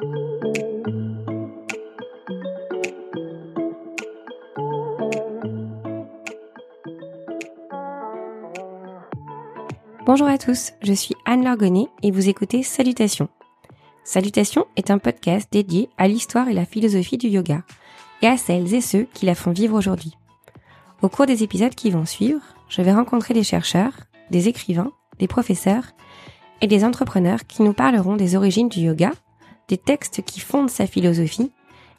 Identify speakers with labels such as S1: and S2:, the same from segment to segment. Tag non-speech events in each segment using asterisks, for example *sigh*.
S1: Bonjour à tous, je suis Anne Largonnet et vous écoutez Salutations. Salutations est un podcast dédié à l'histoire et la philosophie du yoga et à celles et ceux qui la font vivre aujourd'hui. Au cours des épisodes qui vont suivre, je vais rencontrer des chercheurs, des écrivains, des professeurs et des entrepreneurs qui nous parleront des origines du yoga, des textes qui fondent sa philosophie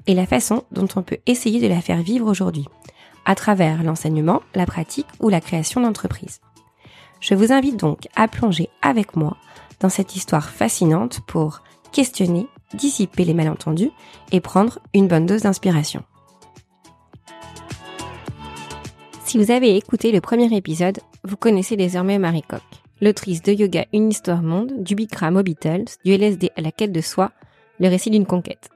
S1: et la façon dont on peut essayer de la faire vivre aujourd'hui, à travers l'enseignement, la pratique ou la création d'entreprises. Je vous invite donc à plonger avec moi dans cette histoire fascinante pour questionner, dissiper les malentendus et prendre une bonne dose d'inspiration. Si vous avez écouté le premier épisode, vous connaissez désormais Marie Coq, l'autrice de Yoga Une Histoire Monde, du Bikram aux Beatles, du LSD à la quête de soi, le récit d'une conquête.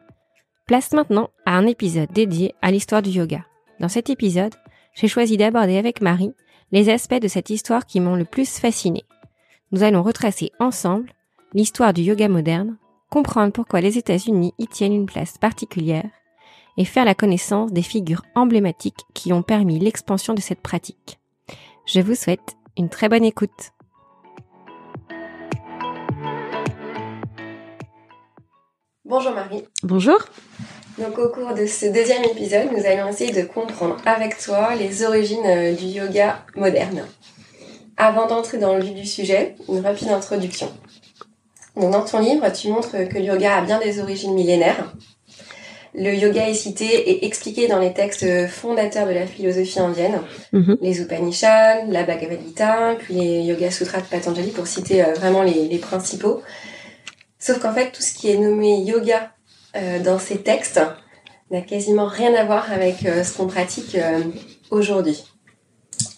S1: Place maintenant à un épisode dédié à l'histoire du yoga. Dans cet épisode, j'ai choisi d'aborder avec Marie les aspects de cette histoire qui m'ont le plus fasciné. Nous allons retracer ensemble l'histoire du yoga moderne, comprendre pourquoi les États-Unis y tiennent une place particulière et faire la connaissance des figures emblématiques qui ont permis l'expansion de cette pratique. Je vous souhaite une très bonne écoute. Bonjour Marie.
S2: Bonjour.
S1: Donc au cours de ce deuxième épisode, nous allons essayer de comprendre avec toi les origines euh, du yoga moderne. Avant d'entrer dans le vif du sujet, une rapide introduction. Donc dans ton livre, tu montres que le yoga a bien des origines millénaires. Le yoga est cité et expliqué dans les textes fondateurs de la philosophie indienne, mhm. les Upanishads, la Bhagavad Gita, puis les Yoga Sutras de Patanjali pour citer euh, vraiment les, les principaux. Sauf qu'en fait, tout ce qui est nommé yoga euh, dans ces textes n'a quasiment rien à voir avec euh, ce qu'on pratique euh, aujourd'hui.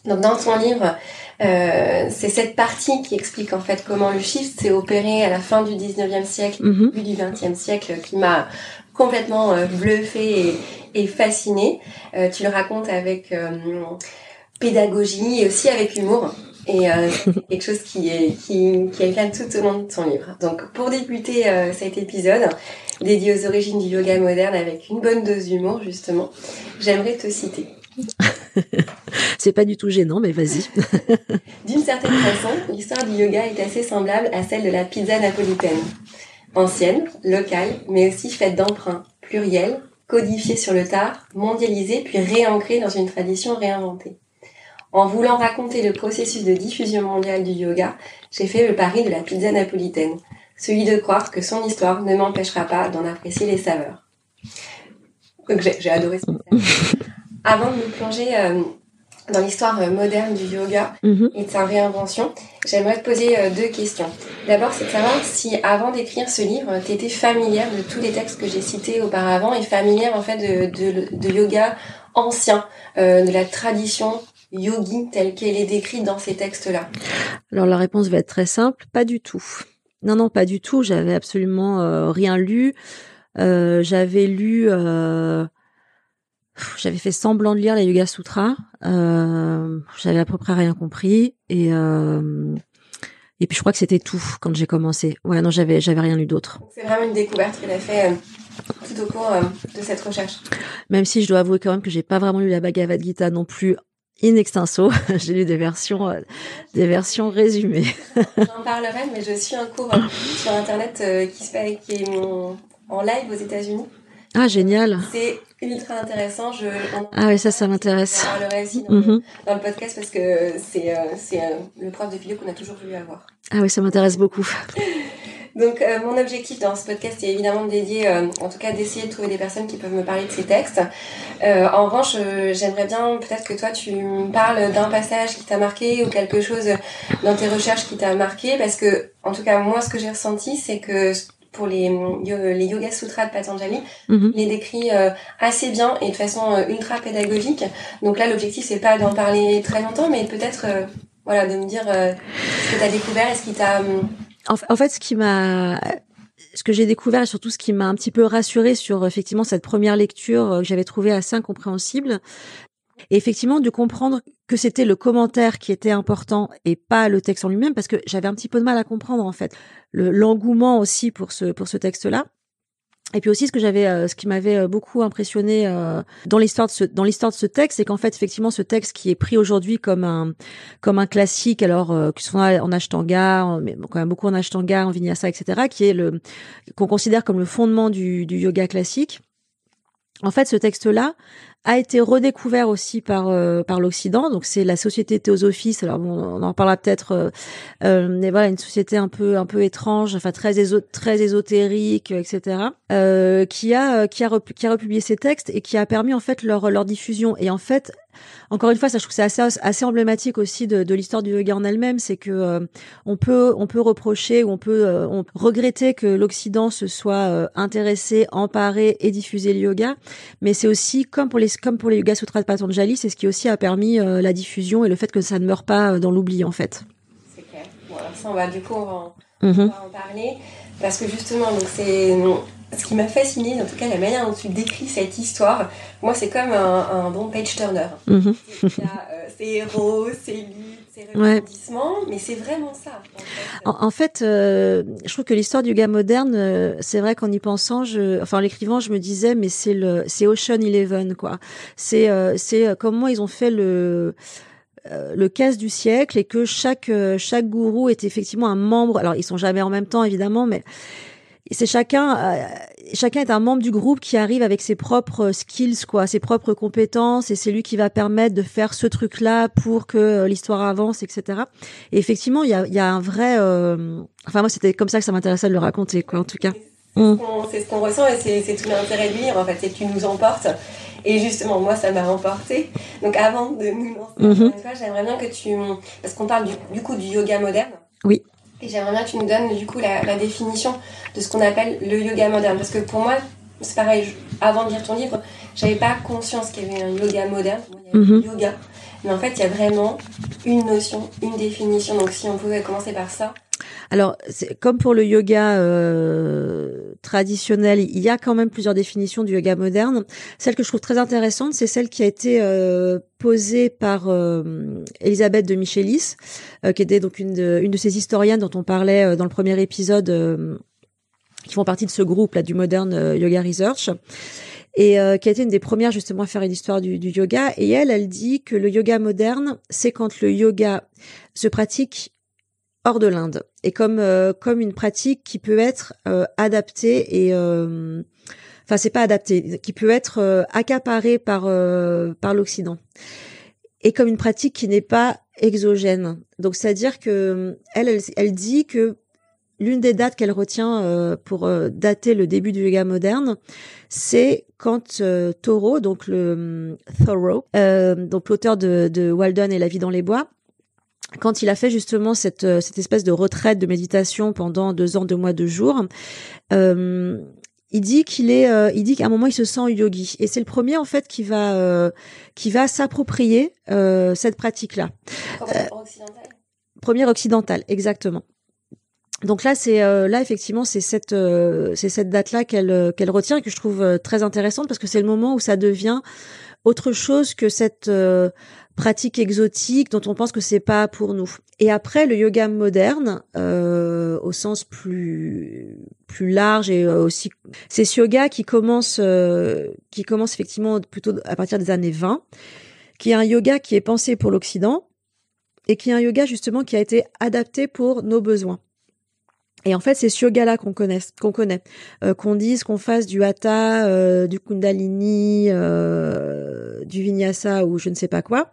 S1: Donc dans ton livre, c'est cette partie qui explique en fait comment le shift s'est opéré à la fin du 19e siècle, mm début du 20e siècle, qui m'a complètement bluffé et, et fasciné. tu le racontes avec pédagogie et aussi avec humour. Et c'est quelque chose qui est qui, tout au long de ton livre. Donc pour débuter cet épisode, dédié aux origines du yoga moderne avec une bonne dose d'humour, justement. J'aimerais te citer. *laughs*
S2: C'est pas du tout gênant, mais vas-y. *laughs*
S1: D'une certaine façon, l'histoire du yoga est assez semblable à celle de la pizza napolitaine. Ancienne, locale, mais aussi faite d'emprunts, pluriels, codifiés sur le tard, mondialisés puis réancrés dans une tradition réinventée. En voulant raconter le processus de diffusion mondiale du yoga, j'ai fait le pari de la pizza napolitaine, celui de croire que son histoire ne m'empêchera pas d'en apprécier les saveurs. Donc j'ai adoré ce *laughs* Avant de me plonger euh, dans l'histoire euh, moderne du yoga mhm. et de sa réinvention, j'aimerais te poser euh, deux questions. D'abord, c'est de savoir si avant d'écrire ce livre, tu étais familière de tous les textes que j'ai cités auparavant et familière en fait de, de, yoga ancien, de la tradition yogi telle qu'elle est décrite dans ces textes-là
S2: Alors la réponse va être très simple, pas du tout. Non, non, pas du tout. J'avais absolument euh, rien lu. Euh, j'avais lu, euh, j'avais fait semblant de lire les Yoga Sutras. j'avais à peu près rien compris et et puis je crois que c'était tout quand j'ai commencé. Ouais, non, j'avais j'avais rien lu d'autre.
S1: C'est vraiment une découverte qu'elle a fait tout au cours de cette recherche.
S2: Même si je dois avouer quand même que j'ai pas vraiment lu la Bhagavad Gita non plus in extenso. *laughs* J'ai lu des versions, euh, des versions résumées. *laughs*
S1: J'en parlerai, mais je suis un cours euh, sur internet euh, qui se fait, qui est en live aux États-Unis.
S2: Ah génial.
S1: C'est ultra intéressant. Je,
S2: ah oui, ça, ça m'intéresse.
S1: Je parlerai aussi dans, mm-hmm. dans, le podcast parce que c'est c'est le prof de philo qu'on a toujours voulu avoir.
S2: Ah oui, ça m'intéresse beaucoup. *laughs*
S1: Donc euh, mon objectif dans ce podcast est évidemment dédié, euh, en tout cas d'essayer de trouver des personnes qui peuvent me parler de ces textes. Euh, en revanche, j'aimerais bien peut-être que toi tu me parles d'un passage qui t'a marqué ou quelque chose dans tes recherches qui t'a marqué, parce que en tout cas moi ce que j'ai ressenti c'est que pour les, les Yoga Sutras de Patanjali, mhm. il les décrit assez bien et de façon ultra pédagogique. Donc là, l'objectif, c'est pas d'en parler très longtemps, mais peut-être voilà, de me dire ce que tu as découvert et ce qui t'a
S2: en, fait, ce m'a que j'ai découvert et surtout ce qui m'a un petit peu rassuré sur effectivement cette première lecture euh, que j'avais trouvée assez incompréhensible, et effectivement de comprendre que c'était le commentaire qui était important et pas le texte en lui-même parce que j'avais un petit peu de mal à comprendre en fait le l'engouement aussi pour ce pour ce texte-là. Et puis aussi, ce que j'avais, euh, ce qui m'avait euh, beaucoup impressionné euh, dans l'histoire de ce dans l'histoire de ce texte, c'est qu'en fait, effectivement, ce texte qui est pris aujourd'hui comme un comme un classique, alors que ce soit en Ashtanga, mais quand même beaucoup en Ashtanga, en Vinyasa, etc., qui est le qu'on considère comme le fondement du, du yoga classique. En fait, ce texte-là a été redécouvert aussi par euh, par l'Occident. Donc c'est la société Théosophiste. Alors on en parlera peut-être. Euh, euh, mais voilà, une société un peu un peu étrange, enfin très très ésotérique, etc. Euh, qui a qui a qui a republié ces textes et qui a permis en fait leur leur diffusion. Et en fait, encore une fois, ça je trouve c'est assez assez emblématique aussi de, de l'histoire du yoga en elle-même, c'est que euh, on peut on peut reprocher ou on peut euh, on, regretter que l'Occident se soit euh, intéressé, emparé et diffusé le yoga, mais c'est aussi comme pour les comme pour les Yoga Sutras de Patanjali, c'est ce qui aussi a permis la diffusion et le fait que ça ne meurt pas dans l'oubli en fait.
S1: C'est clair. Bon, alors ça on va du coup on va en, on mhm. va en parler parce que justement donc c'est ce qui m'a fasciné, en tout cas la manière dont tu décris cette histoire, moi c'est comme un, bon page turner. Mhm. Euh, c'est héros, c'est lutte, c'est rebondissement, mais c'est vraiment ça.
S2: En fait, euh, je trouve que l'histoire du yoga moderne, euh, c'est vrai qu'en y pensant, je, enfin en l'écrivant, je me disais, mais c'est le, c'est Ocean Eleven quoi. C'est, c'est comment ils ont fait le le casse du siècle et que chaque chaque gourou est effectivement un membre. Alors ils sont jamais en même temps évidemment, mais c'est chacun euh, chacun est un membre du groupe qui arrive avec ses propres skills quoi ses propres compétences et c'est lui qui va permettre de faire ce truc là pour que euh, l'histoire avance etc et effectivement il y a, y a un vrai euh, enfin moi c'était comme ça que ça m'intéressait de le raconter quoi en tout cas.
S1: C'est ce qu'on ressent et c'est tout l'intérêt de lire en fait c'est que tu nous emportes. Et justement moi ça m'a emporté. Donc avant de nous lancer mm j'aimerais bien que tu parce qu'on parle du, du coup du yoga moderne.
S2: Oui
S1: et j'aimerais bien que tu nous donnes du coup la, la définition de ce qu'on appelle le yoga moderne. Parce que pour moi, c'est pareil, avant de lire ton livre, j'avais pas conscience qu'il y avait un yoga moderne. il y avait mhm. yoga. Mais en fait, il y a vraiment une notion, une définition. Donc si on pouvait commencer par ça.
S2: Alors, comme pour le yoga euh, traditionnel, il y a quand même plusieurs définitions du yoga moderne. Celle que je trouve très intéressante, c'est celle qui a été euh, posée par euh, Elisabeth de Michelis, euh, qui était donc une de, une de ces historiennes dont on parlait euh, dans le premier épisode, qui font partie de ce groupe là du Modern Yoga Research et qui a été une des premières justement à faire une histoire du, du, yoga. Et elle, elle dit que le yoga moderne, c'est quand le yoga se pratique hors de l'Inde. Et comme euh, comme une pratique qui peut être euh, adaptée et euh, enfin c'est pas adapté qui peut être accaparée par par l'Occident. Et comme une pratique qui n'est pas exogène. Donc c'est à dire que elle, elle, elle dit que l'une des dates qu'elle retient pour dater le début du yoga moderne, c'est quand Thoreau, donc le Thoreau, donc l'auteur de, de Walden et La vie dans les bois, quand il a fait justement cette, euh, cette espèce de retraite de méditation pendant deux ans, deux mois, deux jours, euh, il dit qu'il est, euh, il dit qu'à un moment il se sent yogi et c'est le premier en fait qui va, euh, qui va s'approprier euh, cette pratique-là. occidental. Première occidentale, exactement. Donc là, c'est là effectivement, c'est cette c'est cette date-là qu'elle qu'elle retient et que je trouve très intéressante parce que c'est le moment où ça devient autre chose que cette pratique exotique dont on pense que c'est pas pour nous. Et après le yoga moderne, euh, au sens plus plus large et euh, aussi, c'est ce yoga qui commence euh, qui commence effectivement plutôt à partir des années 20, qui est un yoga qui est pensé pour l'Occident et qui est un yoga justement qui a été adapté pour nos besoins. Et en fait, c'est ce yoga-là qu'on connaît, qu'on connaît, euh, qu'on dise qu'on fasse du hatha, euh, du kundalini, euh, du vinyasa ou je ne sais pas quoi.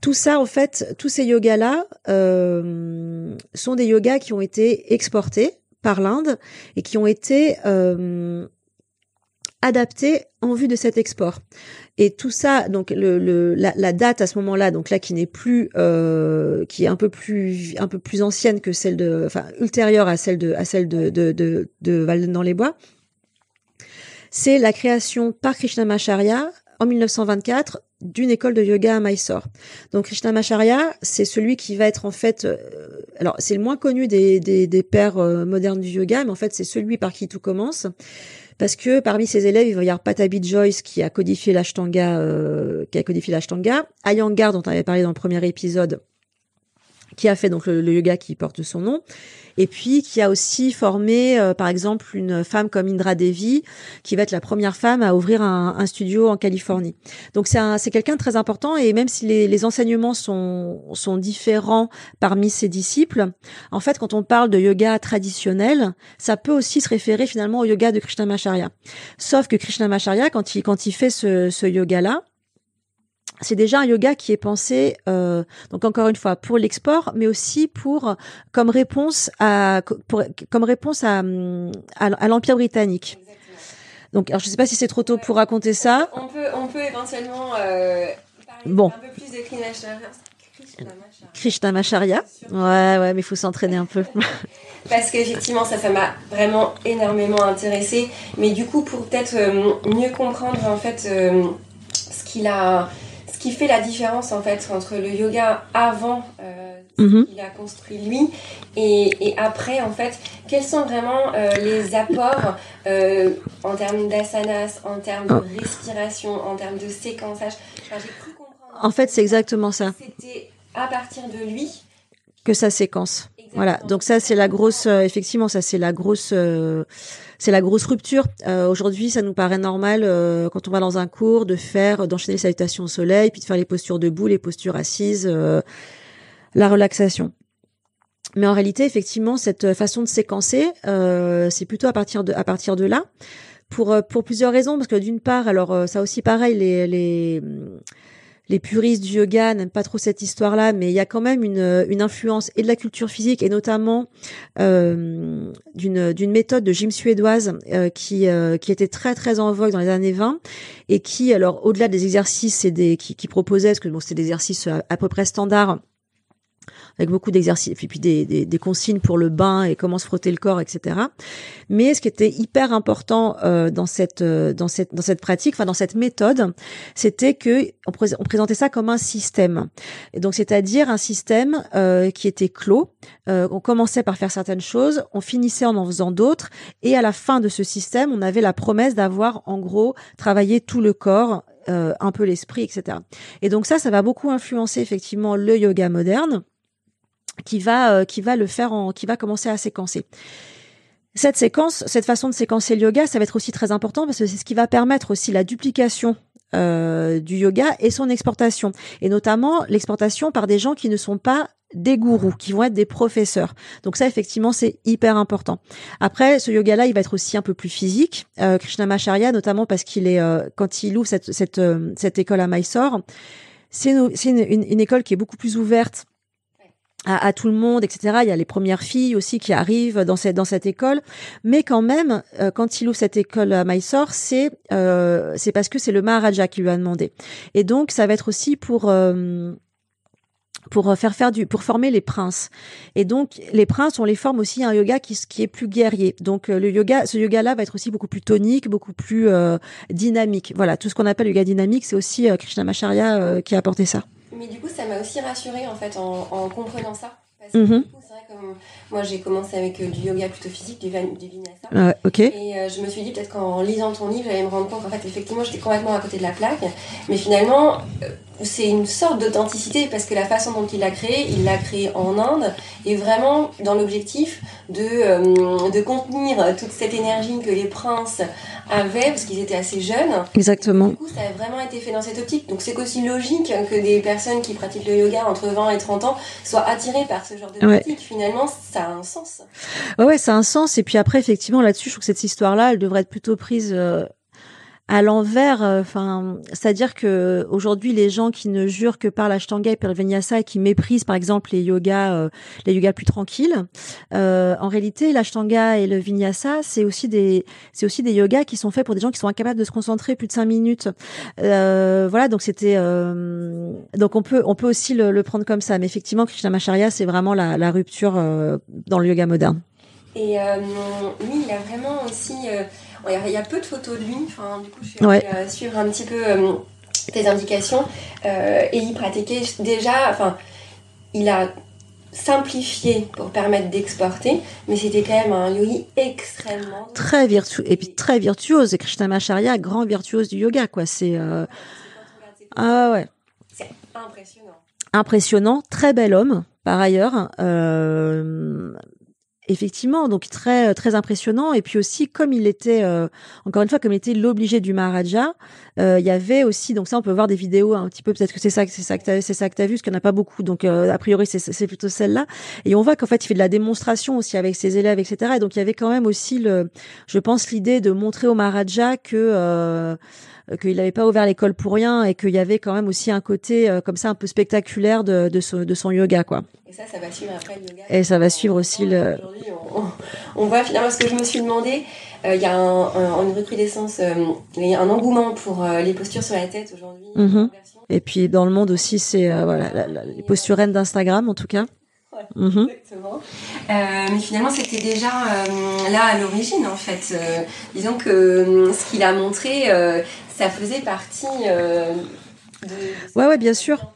S2: Tout ça, en fait, tous ces yogas-là sont des yogas qui ont été exportés par l'Inde et qui ont été adaptés en vue de cet export. Et tout ça, donc le, le la, la, date à ce moment-là, donc là qui n'est plus, euh, qui est un peu plus, un peu plus ancienne que celle de, enfin ultérieure à celle de, à celle de de de, de Walden dans les bois, c'est la création par Krishnamacharya en 1924 d'une école de yoga à Mysore. Donc Krishnamacharya, c'est celui qui va être en fait, euh, alors c'est le moins connu des, des, des pères euh, modernes du yoga, mais en fait c'est celui par qui tout commence parce que parmi ses élèves, il va y avoir Patabi Joyce qui a codifié l'ashtanga, euh, qui a codifié l'ashtanga, Ayangar dont on avait parlé dans le premier épisode, qui a fait donc le, yoga qui porte son nom, et puis qui a aussi formé, euh, par exemple, une femme comme Indra Devi, qui va être la première femme à ouvrir un, un studio en Californie. Donc c'est c'est quelqu'un de très important, et même si les, les, enseignements sont sont différents parmi ses disciples, en fait, quand on parle de yoga traditionnel, ça peut aussi se référer finalement au yoga de Krishnamacharya. Sauf que Krishnamacharya, quand il quand il fait ce, ce yoga là, c'est déjà un yoga qui est pensé, euh, donc encore une fois, pour l'export, mais aussi pour comme réponse à pour, comme réponse à, à, l'Empire britannique. Donc, alors je sais pas si c'est trop tôt pour raconter ça.
S1: On peut, on peut éventuellement euh, parler bon. un peu plus de
S2: Krishnamacharya. Ouais, ouais, mais il faut s'entraîner un peu. *laughs* *laughs*
S1: Parce qu'effectivement, ça, ça m'a vraiment énormément intéressé. Mais du coup, pour peut-être euh, mieux comprendre en fait ce qu'il a ce qui fait la différence en fait entre le yoga avant euh, mhm. qu'il a construit lui et, et, après en fait quels sont vraiment euh, les apports euh, en termes d'asanas, en termes de ah. respiration, en termes de séquençage? Enfin, j'ai cru comprendre.
S2: En fait, c'est exactement ça.
S1: C'était à partir de lui
S2: que ça séquence. Voilà. Donc ça, c'est la grosse. Euh, effectivement, ça c'est la grosse. Euh, c'est la grosse rupture. Euh, aujourd'hui, ça nous paraît normal quand on va dans un cours de faire, d'enchaîner les salutations au soleil, puis de faire les postures debout, les postures assises, la relaxation. Mais en réalité, effectivement, cette façon de séquencer, c'est plutôt à partir de à partir de là, pour pour plusieurs raisons. Parce que d'une part, alors ça aussi pareil, les les les puristes du yoga n'aiment pas trop cette histoire-là, mais il y a quand même une, une influence et de la culture physique et notamment euh, d'une méthode de gym suédoise euh, qui euh, était très très en vogue dans les années 20 et qui alors au-delà des exercices et des qui, qui proposait parce que bon c'était des exercices à peu près standards avec beaucoup d'exercices, et puis des, des, des, consignes pour le bain et comment se frotter le corps, etc. Mais ce qui était hyper important euh, dans cette euh, dans cette dans cette pratique, enfin dans cette méthode, c'était que on, présentait ça comme un système. Et donc c'est-à-dire un système euh, qui était clos. Euh, on commençait par faire certaines choses, on finissait en en faisant d'autres, et à la fin de ce système, on avait la promesse d'avoir en gros travaillé tout le corps euh, un peu l'esprit, etc. Et donc ça, ça va beaucoup influencer effectivement le yoga moderne qui va euh, qui va le faire en qui va commencer à séquencer. Cette séquence, cette façon de séquencer le yoga, ça va être aussi très important parce que c'est ce qui va permettre aussi la duplication euh, du yoga et son exportation, et notamment l'exportation par des gens qui ne sont pas des gourous, qui vont être des professeurs. Donc ça, effectivement, c'est hyper important. Après, ce yoga-là, il va être aussi un peu plus physique. Euh, Krishnamacharya, notamment parce qu'il est, euh, quand il ouvre cette, cette, euh, cette école à Mysore, c'est une, une, une, école qui est beaucoup plus ouverte à, tout le monde, etc. Il y a les premières filles aussi qui arrivent dans cette dans cette école, mais quand même, euh, quand il ouvre cette école à Mysore, c'est euh, c'est parce que c'est le Maharaja qui lui a demandé. Et donc, ça va être aussi pour euh, pour faire faire du pour former les princes et donc les princes on les forme aussi à un yoga qui qui est plus guerrier donc le yoga ce yoga là va être aussi beaucoup plus tonique beaucoup plus dynamique voilà tout ce qu'on appelle le yoga dynamique c'est aussi Krishnamacharya qui a apporté ça
S1: mais du coup, ça m'a aussi rassurée en fait en, comprenant ça. Parce que mhm. du coup, c'est vrai que moi j'ai commencé avec euh, du yoga plutôt physique, du, du vinyasa.
S2: ok.
S1: Et euh, je me suis dit peut-être qu'en lisant ton livre, j'allais me rendre compte qu'en fait, effectivement, j'étais complètement à côté de la plaque. Mais finalement, euh, c'est une sorte d'authenticité parce que la façon dont il l'a créé, il l'a créé en Inde et vraiment dans l'objectif de, euh, de contenir toute cette énergie que les princes avaient parce qu'ils étaient assez jeunes.
S2: Exactement.
S1: du coup, ça a vraiment été fait dans cette optique. Donc c'est aussi logique que des personnes qui pratiquent le yoga entre 20 et 30 ans soient attirées par ce genre de pratique. Finalement, ça a un sens.
S2: Ouais, ouais, ça a un sens. Et puis après, effectivement, là-dessus, je trouve que cette histoire-là, elle devrait être plutôt prise euh, à l'envers, euh, enfin, c'est-à-dire que aujourd'hui les gens qui ne jurent que par l'ashtanga et par le vinyasa et qui méprisent par exemple les yogas, euh, les yogas plus tranquilles, euh, en réalité l'ashtanga et le vinyasa c'est aussi des c'est aussi des yogas qui sont faits pour des gens qui sont incapables de se concentrer plus de cinq minutes. voilà, donc c'était donc on peut on peut aussi le, le, prendre comme ça, mais effectivement Krishnamacharya c'est vraiment la, la rupture dans le yoga moderne.
S1: Et lui il a vraiment aussi il y, a peu de photos de lui. Enfin, du coup, je suis allée euh, suivre un petit peu euh, tes indications. Euh, et il pratiquait déjà. Enfin, il a simplifié pour permettre d'exporter, mais c'était quand même un yogi extrêmement
S2: très virtueux et puis très virtuose. Et Krishnamacharya, grand virtuose du yoga, quoi. C'est ah ouais.
S1: C'est impressionnant.
S2: Impressionnant, très bel homme par ailleurs. Euh, effectivement, donc très très impressionnant. Et puis aussi, comme il était euh, encore une fois, comme il était l'obligé du Maharaja, euh, il y avait aussi donc ça, on peut voir des vidéos un petit peu. Peut-être que c'est ça, c'est ça que t'as, c'est ça que t'as vu, parce qu'il n'y en a pas beaucoup. Donc euh, a priori, c'est, c'est plutôt celle-là. Et on voit qu'en fait, il fait de la démonstration aussi avec ses élèves, etc. Et donc il y avait quand même aussi le, je pense, l'idée de montrer au Maharaja que qu'il n'avait pas ouvert l'école pour rien et qu'il y avait quand même aussi un côté comme ça un peu spectaculaire de, de, son, de son yoga quoi.
S1: Et ça, ça va suivre après le yoga.
S2: Et ça va suivre aussi le.
S1: On, on, voit finalement ce que je me suis demandé. Il euh, y a un, un, une recrudescence, euh, un engouement pour euh, les postures sur la tête aujourd'hui.
S2: Mm -hmm. Et puis dans le monde aussi, c'est euh, voilà la, la, les postures d'Instagram en tout cas.
S1: -hmm. Exactement. mais finalement, c'était déjà là à l'origine en fait. disons que ce qu'il a montré, ça faisait partie de.
S2: Ouais, ouais, bien sûr.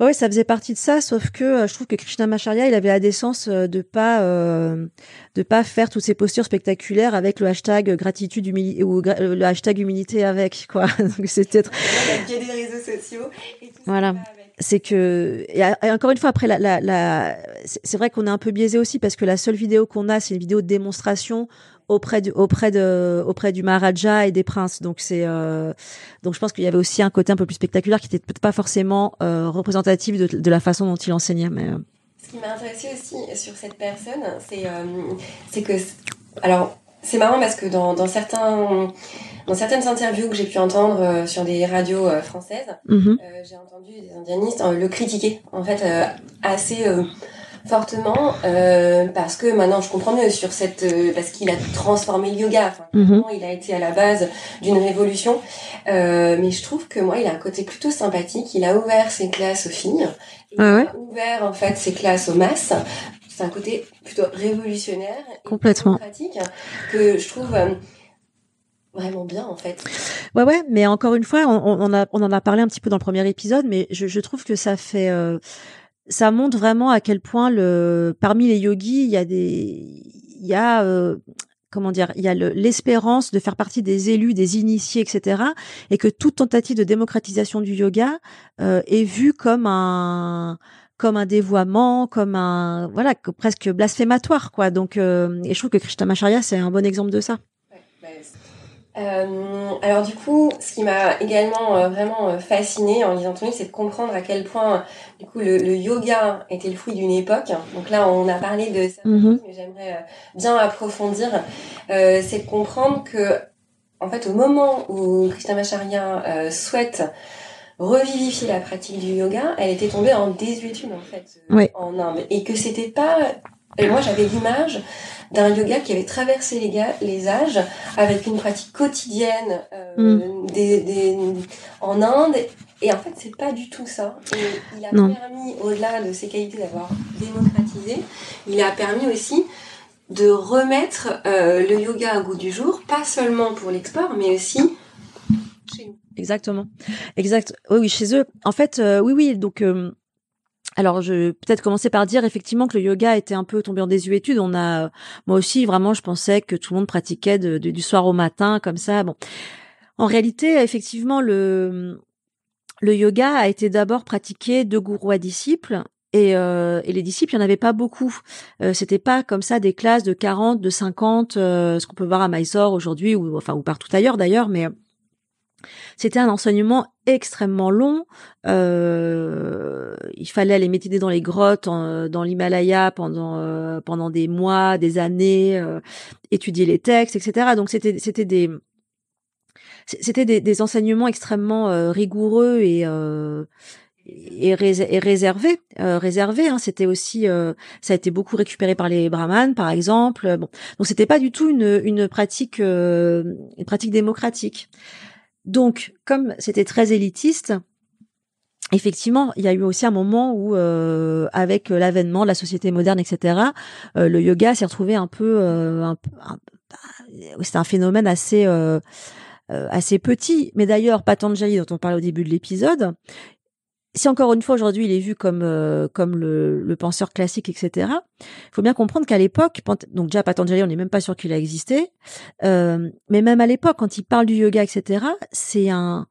S2: Ouais, ça faisait partie de ça, sauf que euh, je trouve que Krishnamacharya, il avait la décence euh, de pas euh, de pas faire toutes ces postures spectaculaires avec le hashtag gratitude humilité ou le hashtag humilité avec *laughs* quoi. Donc c'était
S1: des réseaux sociaux. Et tout
S2: voilà. C'est que et, encore une fois après la, la, la c'est vrai qu'on est un peu biaisé aussi parce que la seule vidéo qu'on a c'est une vidéo de démonstration auprès du auprès de auprès du Maharaja et des princes. Donc c'est euh, donc je pense qu'il y avait aussi un côté un peu plus spectaculaire qui était peut-être pas forcément euh, représentatif de, de, la façon dont il enseignait. Mais euh.
S1: ce qui m'a intéressé aussi sur cette personne, c'est c'est que alors c'est marrant parce que dans, dans certains dans certaines interviews que j'ai pu entendre euh, sur des radios euh, françaises, mm -hmm. euh, j'ai entendu des indianistes le critiquer en fait assez fortement euh, parce que maintenant je comprends mieux sur cette euh, parce qu'il a transformé le yoga enfin, mm -hmm. il a été à la base d'une révolution euh, mais je trouve que moi il a un côté plutôt sympathique il a ouvert ses classes aux filles il ah ouais. a ouvert en fait ses classes aux masses c'est un côté plutôt révolutionnaire
S2: complètement
S1: pratique que je trouve euh, vraiment bien en fait.
S2: Ouais ouais, mais encore une fois, on, on, a, on en a parlé un petit peu dans le premier épisode, mais je, je trouve que ça fait euh, ça montre vraiment à quel point le parmi les yogis, il y a des il y a euh, comment dire, il y a l'espérance de faire partie des élus, des initiés, etc. Et que toute tentative de démocratisation du yoga euh, est vue comme un comme un dévoiement, comme un voilà presque blasphématoire quoi. Donc euh, et je trouve que Krishnamacharya c'est un bon exemple de ça.
S1: Euh, alors du coup, ce qui m'a également euh, vraiment euh, fasciné en lisant ton livre, c'est de comprendre à quel point du coup le, le yoga était le fruit d'une époque. Donc là, on a parlé de ça, mm -hmm. mais j'aimerais euh, bien approfondir. Euh, c'est de comprendre que en fait, au moment où Krishnamacharya souhaite revivifier la pratique du yoga, elle était tombée en désuétude en fait
S2: oui.
S1: en Inde et que c'était pas. Et moi, j'avais l'image d'un yoga qui avait traversé les, âges avec une pratique quotidienne euh, mm. des, des, en Inde. Et en fait, c'est pas du tout ça. Et il a non. permis, au-delà de ses qualités d'avoir démocratisé, il a permis aussi de remettre euh, le yoga à goût du jour, pas seulement pour l'export, mais aussi chez nous.
S2: Exactement. Exact. Oui, oui, chez eux. En fait, euh, oui, oui. Donc, euh, alors, je peut-être commencer par dire effectivement que le yoga était un peu tombé en désuétude. On a, moi aussi, vraiment, je pensais que tout le monde pratiquait de, de, du soir au matin, comme ça. Bon, en réalité, effectivement, le le yoga a été d'abord pratiqué de gourou à disciples. Et, euh, et les disciples, il n'y en avait pas beaucoup. Euh, C'était pas comme ça des classes de 40, de 50, euh, ce qu'on peut voir à Mysore aujourd'hui, ou enfin ou partout ailleurs d'ailleurs, mais c'était un enseignement extrêmement long. Euh, il fallait aller méditer dans les grottes, dans l'Himalaya pendant euh, pendant des mois, des années, euh, étudier les textes, etc. Donc c'était c'était des c'était des, enseignements extrêmement euh, rigoureux et euh, et réservé, euh, réservé. Hein. C'était aussi, euh, ça a été beaucoup récupéré par les brahmanes, par exemple. Bon, donc c'était pas du tout une, une pratique, euh, une pratique démocratique. Donc, comme c'était très élitiste, effectivement, il y a eu aussi un moment où, euh, avec l'avènement de la société moderne, etc., euh, le yoga s'est retrouvé un peu, euh, c'est un phénomène assez euh, assez petit. Mais d'ailleurs, Patanjali, dont on parlait au début de l'épisode, si encore une fois aujourd'hui il est vu comme euh, comme le, le, penseur classique, etc. Il faut bien comprendre qu'à l'époque, donc déjà Patanjali, on n'est même pas sûr qu'il a existé, euh, mais même à l'époque, quand il parle du yoga, etc., c'est un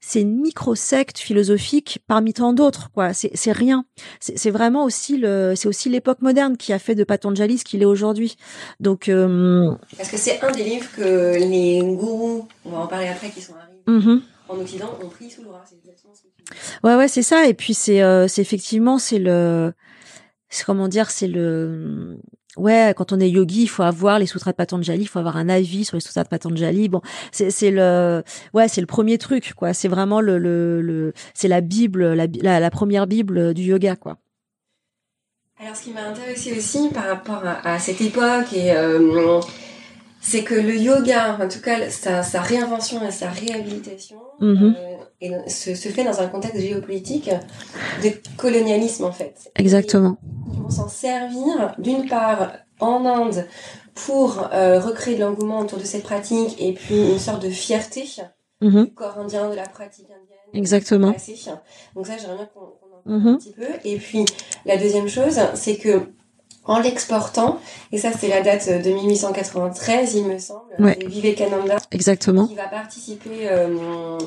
S2: c'est une micro-secte philosophique parmi tant d'autres, quoi. C'est, c'est rien. C'est, vraiment aussi le, c'est aussi l'époque moderne qui a fait de Patanjali ce qu'il est aujourd'hui. Donc, euh,
S1: Parce que c'est un des livres que les gourous, on va en parler après, qui sont arrivés
S2: mhm.
S1: En Occident, ont pris sous le bras.
S2: Ouais, ouais, c'est ça. Et puis c'est, euh, c'est effectivement, c'est le, c'est comment dire, c'est le, ouais, quand on est yogi, il faut avoir les sutras de Patanjali, il faut avoir un avis sur les sutras de Patanjali. Bon, c'est, c'est le, ouais, c'est le premier truc, quoi. C'est vraiment le, le, le c'est la Bible, la, la, la première Bible du yoga, quoi.
S1: Alors, ce qui m'a intéressé aussi par rapport à, à cette époque, et euh, c'est que le yoga, en tout cas sa, sa réinvention et sa réhabilitation,
S2: Mhm.
S1: euh, et se, se fait dans un contexte géopolitique de colonialisme en fait.
S2: Exactement.
S1: Ils vont s'en servir d'une part en Inde pour euh, recréer de l'engouement autour de cette pratique et puis une sorte de fierté
S2: Mhm.
S1: du corps indien, de la pratique indienne.
S2: Exactement.
S1: Donc ça, j'aimerais bien qu'on qu'on en parle
S2: Mhm.
S1: un petit peu. Et puis, la deuxième chose, c'est que en l'exportant, et ça c'est la date de 1893, il me semble,
S2: Ouais.
S1: c'est Vivekananda
S2: Exactement.
S1: qui va participer, euh,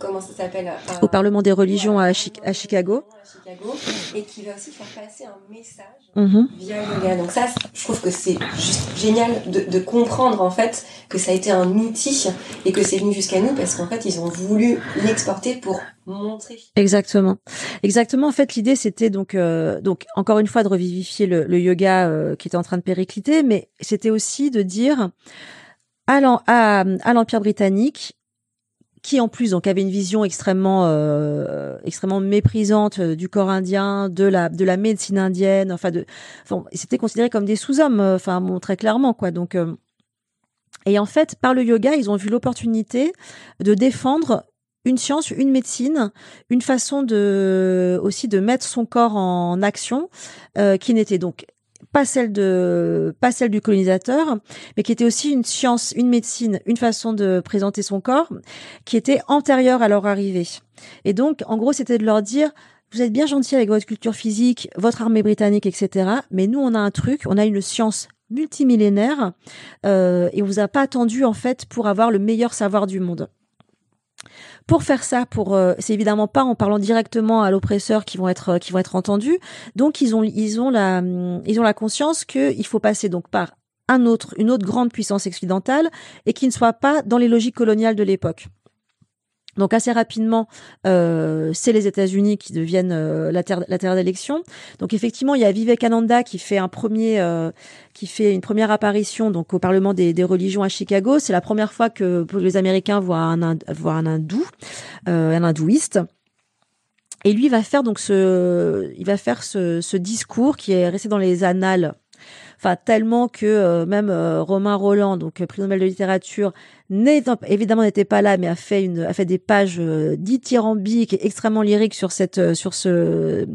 S1: comment ça s'appelle
S2: Au Parlement des religions à, Chi- à Chicago.
S1: à Chicago, et qui va aussi faire passer un message
S2: Mhm.
S1: via le yoga. Donc ça, je trouve que c'est juste génial de, de comprendre en fait que ça a été un outil et que c'est venu jusqu'à nous parce qu'en fait ils ont voulu l'exporter pour montrer.
S2: Exactement. Exactement. En fait, l'idée c'était donc euh, donc encore une fois de revivifier le, le yoga euh, qui était en train de péricliter, mais c'était aussi de dire à l'empire britannique qui en plus donc avait une vision extrêmement euh, extrêmement méprisante euh, du corps indien, de la de la médecine indienne, enfin de enfin c'était considéré comme des sous-hommes euh, enfin très clairement quoi. Donc euh, et en fait par le yoga, ils ont vu l'opportunité de défendre une science, une médecine, une façon de aussi de mettre son corps en action qui n'était donc pas celle de pas celle du colonisateur, mais qui était aussi une science, une médecine, une façon de présenter son corps qui était antérieure à leur arrivée. Et donc, en gros, c'était de leur dire vous êtes bien gentil avec votre culture physique, votre armée britannique, etc. Mais nous, on a un truc, on a une science multimillénaire euh, et on vous a pas attendu en fait pour avoir le meilleur savoir du monde. Pour faire ça, pour euh, c'est évidemment pas en parlant directement à l'oppresseur qui vont être euh, qui vont être entendus. Donc ils ont ils ont la hum, ils ont la conscience que il faut passer donc par un autre une autre grande puissance occidentale et qui ne soit pas dans les logiques coloniales de l'époque. Donc assez rapidement, euh, c'est les États-Unis qui deviennent euh, la terre la terre d'élection. Donc effectivement, il y a Vivekananda qui fait un premier euh, qui fait une première apparition donc au Parlement des, des religions à Chicago. C'est la première fois que les Américains voient un voient un hindou, euh, un hindouiste. Et lui va faire donc ce il va faire ce, ce discours qui est resté dans les annales. Enfin tellement que euh, même euh, Romain Roland, donc euh, prix Nobel de littérature, évidemment n'était pas là, mais a fait une a fait des pages euh, dithyrambiques et extrêmement lyriques sur cette euh, sur ce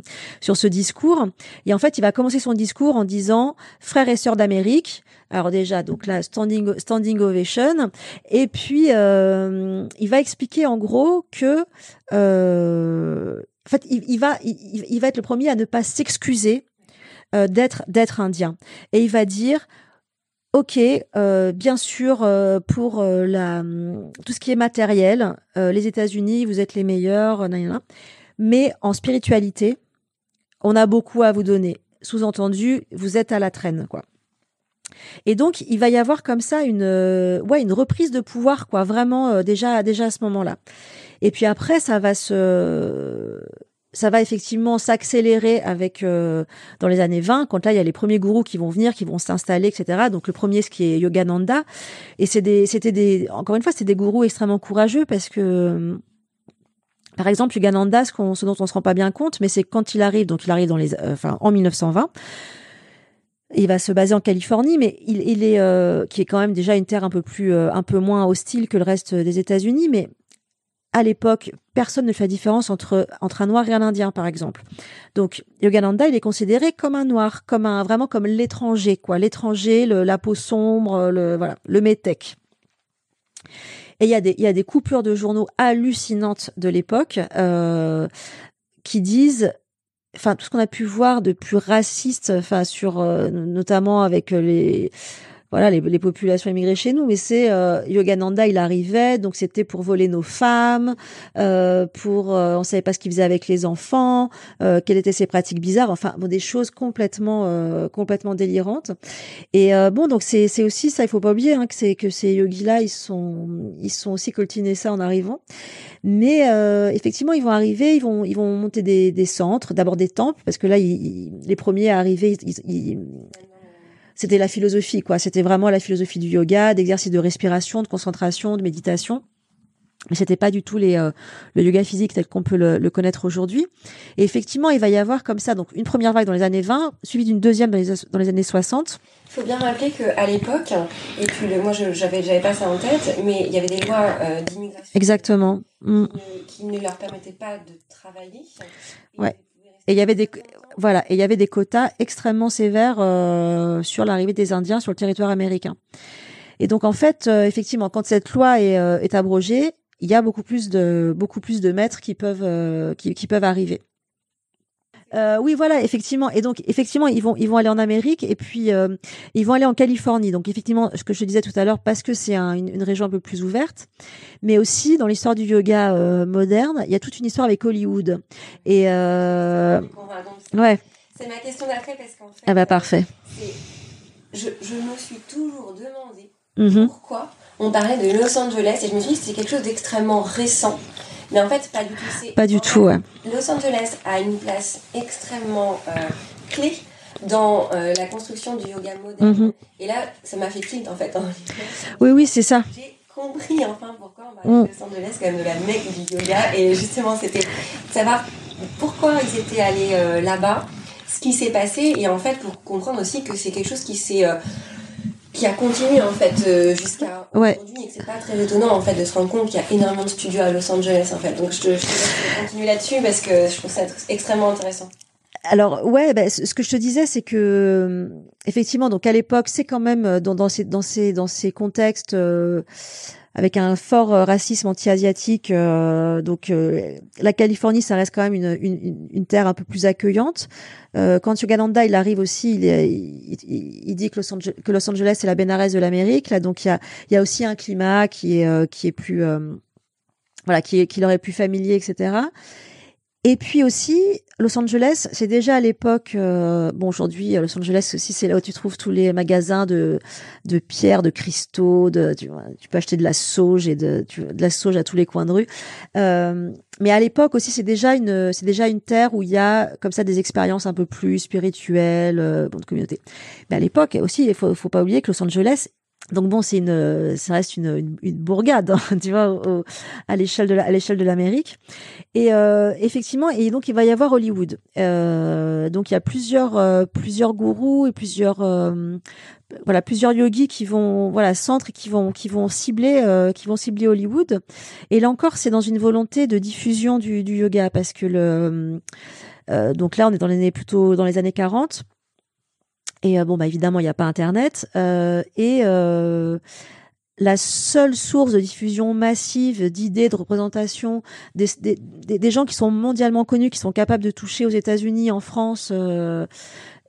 S2: sur ce discours. Et en fait, il va commencer son discours en disant frères et sœurs d'Amérique. Alors déjà, donc là, standing standing ovation. Et puis euh, il va expliquer en gros que en fait, il, va il va être le premier à ne pas s'excuser euh, d'être indien. Et il va dire Ok, euh, bien sûr, euh, pour la, tout ce qui est matériel, les États-Unis, vous êtes les meilleurs, mais en spiritualité, on a beaucoup à vous donner. Sous-entendu, vous êtes à la traîne, quoi. Et donc, il va y avoir comme ça une, une reprise de pouvoir, quoi, vraiment déjà, déjà à ce moment-là. Et puis après, ça va se, ça va effectivement s'accélérer avec euh, dans les années 20 quand là il y a les premiers gourous qui vont venir qui vont s'installer etc donc le premier ce qui est Yogananda. Et c'est des c'était des encore une fois c'est des gourous extrêmement courageux parce que par exemple Yogananda ce, qu'on, ce dont on se rend pas bien compte mais c'est quand il arrive donc il arrive dans les euh, enfin en 1920 il va se baser en Californie, mais il, il est euh, qui est quand même déjà une terre un peu plus, euh, un peu moins hostile que le reste des États-Unis, mais à l'époque, personne ne fait la différence entre, entre un noir et un indien, par exemple. Donc, Yogananda, il est considéré comme un noir, comme un, vraiment comme l'étranger, quoi. L'étranger, la peau sombre, le, voilà, le métèque. Et il y a des, il y a des coupures de journaux hallucinantes de l'époque, euh, qui disent, enfin, tout ce qu'on a pu voir de plus raciste, enfin, sur, euh, notamment avec les, voilà les, les, populations immigrées chez nous, mais c'est euh, Yogananda, il arrivait, donc c'était pour voler nos femmes, euh, pour euh, on savait pas ce qu'il faisait avec les enfants, euh, quelles étaient ses pratiques bizarres, enfin bon des choses complètement euh, complètement délirantes. Et bon donc c'est aussi ça, il faut pas oublier hein, que c'est que ces yogis là ils sont ils sont aussi coltinés ça en arrivant. Mais effectivement ils vont arriver, ils vont ils vont monter des, des centres, d'abord des temples parce que là ils, les premiers à arriver ils c'était la philosophie, quoi. C'était vraiment la philosophie du yoga, d'exercice de respiration, de concentration, de méditation. Mais c'était pas du tout les, euh, le yoga physique tel qu'on peut le, connaître aujourd'hui. Et effectivement, il va y avoir comme ça donc une première vague dans les années 20, suivie d'une deuxième dans les, dans les années 60.
S1: Il faut bien rappeler qu'à l'époque, et puis moi j'avais j'avais pas ça en tête, mais il y avait des lois euh, d'immigration.
S2: Exactement.
S1: Mm. Qui, ne, leur permettaient pas de travailler.
S2: Ouais. Et il y avait des voilà, et il y avait des quotas extrêmement sévères euh, sur l'arrivée des Indiens sur le territoire américain. Et donc en fait, euh, effectivement, quand cette loi est, euh, est abrogée, il y a beaucoup plus de beaucoup plus de maîtres qui peuvent qui peuvent arriver. Euh, oui, voilà, effectivement. Et donc, effectivement, ils vont, ils vont aller en Amérique et puis euh, ils vont aller en Californie. Donc, effectivement, ce que je disais tout à l'heure, parce que c'est une, une, région un peu plus ouverte, mais aussi dans l'histoire du yoga euh, moderne, il y a toute une histoire avec Hollywood. Et ouais.
S1: C'est ma question d'après parce qu'en fait.
S2: Ah bah parfait.
S1: Je, je me suis toujours demandé
S2: mm-hmm.
S1: pourquoi on parlait de Los Angeles et je me suis dit que c'était quelque chose d'extrêmement récent. Mais en fait, pas du tout.
S2: Pas du tout, ouais.
S1: Los Angeles a une place extrêmement euh, clé dans euh, la construction du yoga moderne.
S2: Mhm.
S1: Et là, ça m'a fait tilt en fait.
S2: oui, oui, c'est ça.
S1: J'ai compris enfin pourquoi on parlait de Los Angeles quand même de la mecque du yoga. Et justement, c'était savoir pourquoi ils étaient allés euh, là-bas, ce qui s'est passé, et en fait pour comprendre aussi que c'est quelque chose qui s'est qui a continué en fait euh, jusqu'à aujourd'hui et que c'est pas très étonnant en fait de se rendre compte qu'il y a énormément de studios à Los Angeles en fait. Donc je te, je te continuer là-dessus parce que je trouve ça extrêmement intéressant.
S2: Alors ouais, bah, ce que je te disais, c'est que euh, effectivement, donc à l'époque, c'est quand même euh, dans, ces dans ces dans ces contextes avec un fort euh, racisme anti-asiatique. Euh, donc euh, la Californie, ça reste quand même une, une, une terre un peu plus accueillante. quand Yogananda il arrive aussi, il, il, il dit que Los, Angeles, que Los Angeles est la Benares de l'Amérique. Là, donc il y a, il y a aussi un climat qui est qui est plus voilà, qui, qui leur est plus familier, etc. Et puis aussi, Los Angeles, c'est déjà à l'époque, euh, bon aujourd'hui, Los Angeles aussi, c'est là où tu trouves tous les magasins de de pierres, de cristaux, de tu, tu peux acheter de la sauge et de de la sauge à tous les coins de rue. Euh, mais à l'époque aussi, c'est déjà une c'est déjà une terre où il y a comme ça des expériences un peu plus spirituelles, euh, bon, de communauté. Mais à l'époque aussi, il faut faut pas oublier que Los Angeles donc bon, c'est une, ça reste une, une, bourgade, hein, *laughs* tu vois, à l'échelle de à l'échelle de l'Amérique. Et euh, effectivement, et donc il va y avoir Hollywood. Euh, donc il y a plusieurs euh, plusieurs gourous et plusieurs euh, voilà plusieurs yogis qui vont voilà centres qui vont qui vont cibler euh, qui vont cibler Hollywood. Et là encore, c'est dans une volonté de diffusion du, du yoga parce que le donc là, on est dans les années plutôt dans les années 40 et euh, bon, bah évidemment, il n'y a pas Internet. Euh, et euh, la seule source de diffusion massive d'idées, de représentation, des, des, gens qui sont mondialement connus, qui sont capables de toucher aux États-Unis, en France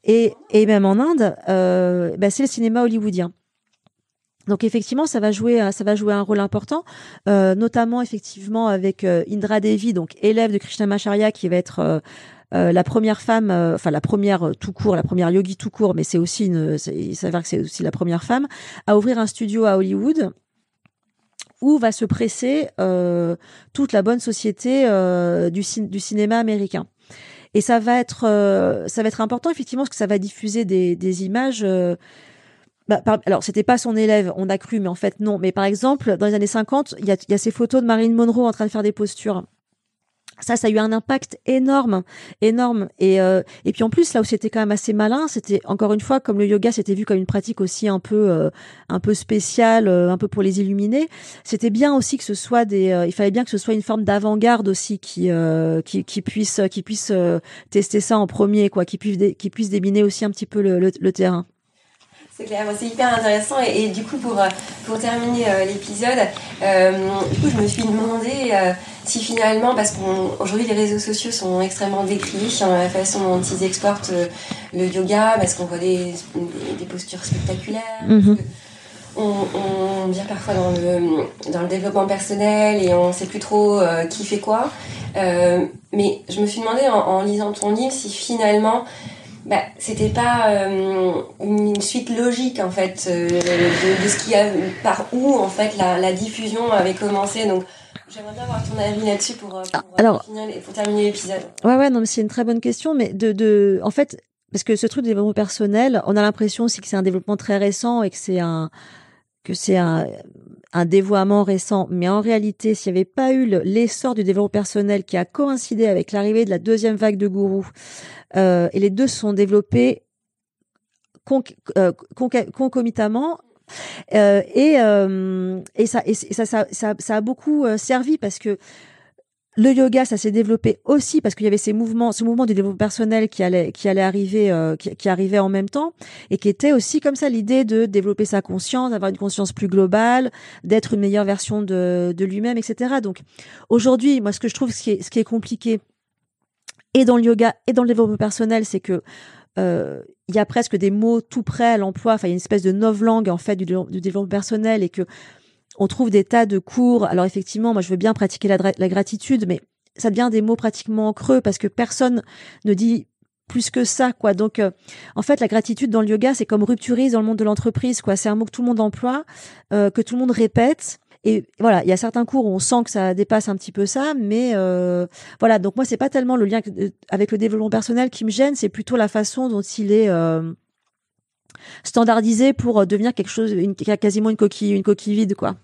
S2: et, et même en Inde, bah, c'est le cinéma hollywoodien. Donc effectivement, ça va jouer, ça va jouer un rôle important, notamment effectivement avec Indra Devi, donc élève de Krishnamacharya, qui va être euh, la première femme, euh, enfin la première euh, tout court, la première yogi tout court, mais c'est aussi une, il s'avère que c'est aussi la première femme à ouvrir un studio à Hollywood où va se presser toute la bonne société du, cinéma américain. Et ça va être, ça va être important effectivement parce que ça va diffuser des, images. Bah, alors, c'était pas son élève, on a cru, mais en fait non. Mais par exemple, dans les années 50, il y a, y a ces photos de Marilyn Monroe en train de faire des postures ça, ça a eu un impact énorme, énorme. Et euh, et puis en plus, là où c'était quand même assez malin, c'était encore une fois comme le yoga, c'était vu comme une pratique aussi un peu euh, un peu spéciale, euh, un peu pour les illuminer. C'était bien aussi que ce soit des, il fallait bien que ce soit une forme d'avant-garde aussi qui qui qui puisse qui puisse tester ça en premier, quoi, qui puisse qui puisse débiner aussi un petit peu le, le, le terrain.
S1: C'est clair, c'est hyper intéressant. Et, du coup, pour, pour terminer euh, l'épisode, euh, du coup, je me suis demandé euh, si finalement, parce qu'aujourd'hui les réseaux sociaux sont extrêmement décriés dans la façon dont ils exportent le yoga, parce qu'on voit des, des, postures spectaculaires. Mhm. On, vient parfois dans le, dans le développement personnel et on ne sait plus trop qui fait quoi. mais je me suis demandé en, en lisant ton livre si finalement bah, c'était pas euh, une suite logique en fait euh, de, ce qui a par où en fait la, la diffusion avait commencé. Donc j'aimerais bien avoir ton avis là-dessus pour, pour,
S2: ah, Alors,
S1: pour terminer l'épisode.
S2: Ouais ouais non mais c'est une très bonne question mais de, de en fait parce que ce truc de développement personnel on a l'impression aussi que c'est un développement très récent et que c'est un que c'est un, un dévoiement récent, mais en réalité, s'il n'y avait pas eu l'essor du développement personnel qui a coïncidé avec l'arrivée de la deuxième vague de gourous, euh, et les deux se sont développés euh, concomitamment. Euh, et, euh, ça, ça, ça, ça, ça, a beaucoup euh, servi parce que le yoga, ça s'est développé aussi parce qu'il y avait ces mouvements, ce mouvement du développement personnel qui allait, qui allait arriver, euh, qui, qui, arrivait en même temps et qui était aussi comme ça l'idée de développer sa conscience, d'avoir une conscience plus globale, d'être une meilleure version de, de lui-même, etc. Donc aujourd'hui, moi, ce que je trouve, ce qui est, ce qui est compliqué, et dans le yoga et dans le développement personnel, c'est que euh, il y a presque des mots tout prêts à l'emploi. Enfin, il y a une espèce de langue en fait du, du, développement personnel et que on trouve des tas de cours. Alors effectivement, moi je veux bien pratiquer la, gratitude, mais ça devient des mots pratiquement creux parce que personne ne dit plus que ça quoi donc euh, en fait la gratitude dans le yoga c'est comme rupturise dans le monde de l'entreprise quoi c'est un mot que tout le monde emploie euh, que tout le monde répète et voilà, il y a certains cours où on sent que ça dépasse un petit peu ça, mais euh, voilà. Donc moi, c'est pas tellement le lien avec le développement personnel qui me gêne, c'est plutôt la façon dont il est euh, standardisé pour euh, devenir quelque chose, une, quasiment une coquille, une coquille vide, quoi.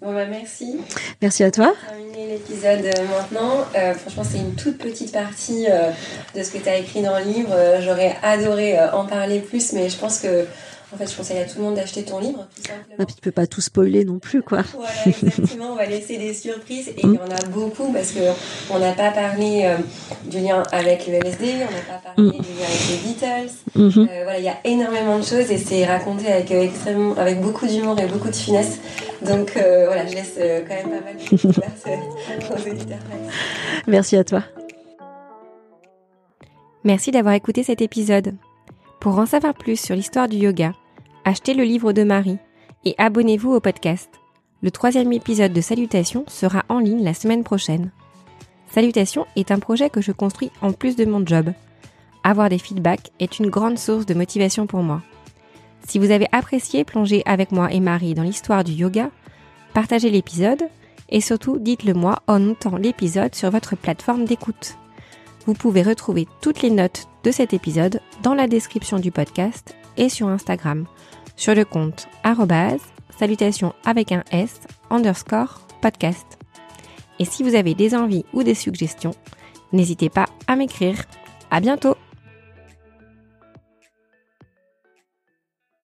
S1: Bon bah merci.
S2: Merci à toi.
S1: Terminer l'épisode maintenant. franchement, c'est une toute petite partie de ce que tu as écrit dans le livre. J'aurais adoré en parler plus, mais je pense que en fait, je conseille à tout le monde d'acheter ton livre, tout simplement.
S2: Ah, puis tu peux pas tout spoiler non plus, quoi.
S1: Voilà, exactement. on va laisser des surprises et il y en a beaucoup parce que on n'a pas parlé euh, du lien avec le LSD, on n'a pas parlé mm. du lien avec les Beatles. Mm-hmm. Euh, voilà, il y a énormément de choses et c'est raconté avec euh, extrêmement, avec beaucoup d'humour et beaucoup de finesse. Donc voilà, je laisse quand même pas mal de choses aux
S2: auditeurs. Merci à toi.
S3: Merci d'avoir écouté cet épisode. Pour en savoir plus sur l'histoire du yoga, achetez le livre de Marie et abonnez-vous au podcast. Le troisième épisode de Salutations sera en ligne la semaine prochaine. Salutations est un projet que je construis en plus de mon job. Avoir des feedbacks est une grande source de motivation pour moi. Si vous avez apprécié plonger avec moi et Marie dans l'histoire du yoga, partagez l'épisode et surtout dites-le moi en notant l'épisode sur votre plateforme d'écoute. Vous pouvez retrouver toutes les notes de cet épisode la description du podcast et sur Instagram, sur le compte salutations avec un S underscore podcast. Et si vous avez des envies ou des suggestions, n'hésitez pas à m'écrire. À bientôt!